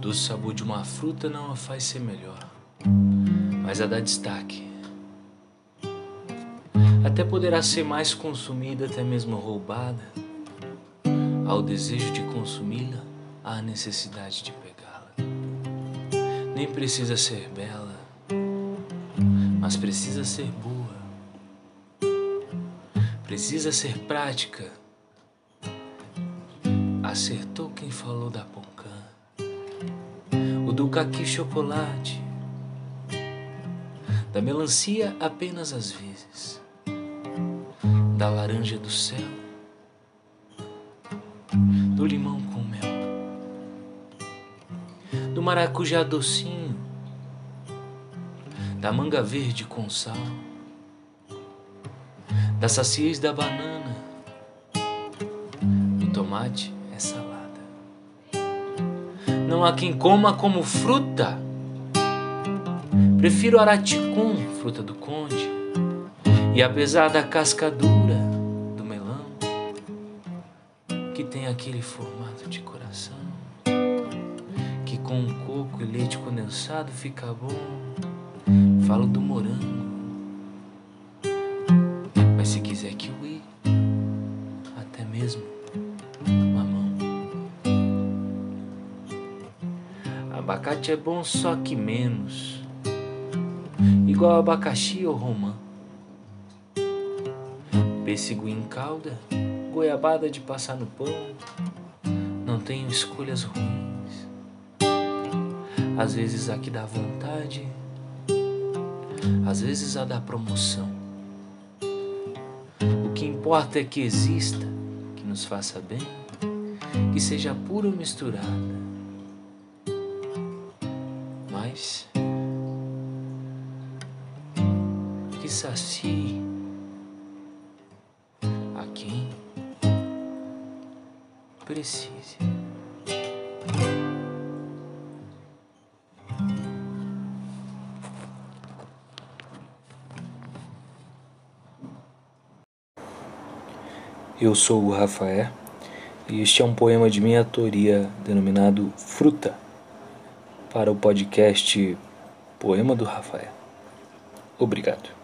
doce sabor de uma fruta não a faz ser melhor, mas a dá destaque. Até poderá ser mais consumida, até mesmo roubada. Ao desejo de consumi-la, há a necessidade de pegá-la. Nem precisa ser bela, mas precisa ser boa. Precisa ser prática. Acertou quem falou da Poncã, o do caqui chocolate, da melancia apenas às vezes, da laranja do céu, do limão com mel, do maracujá docinho, da manga verde com sal, da saciez da banana, do tomate é salada. Não há quem coma como fruta. Prefiro araticum, fruta do conde, e apesar da casca dura do melão, que tem aquele formato de coração, que com coco e leite condensado fica bom, falo do morango. Mas se quiser kiwi, até Abacate é bom, só que menos. Igual abacaxi ou romã. Pêssego em calda, goiabada de passar no pão. Não tenho escolhas ruins. Às vezes a que dá vontade, às vezes a da promoção. O que importa é que exista, que nos faça bem, que seja pura ou misturada. Mas que sacie a quem precise. Eu sou o Rafael e este é um poema de minha autoria denominado Fruta para o podcast Poema do Rafael. Obrigado.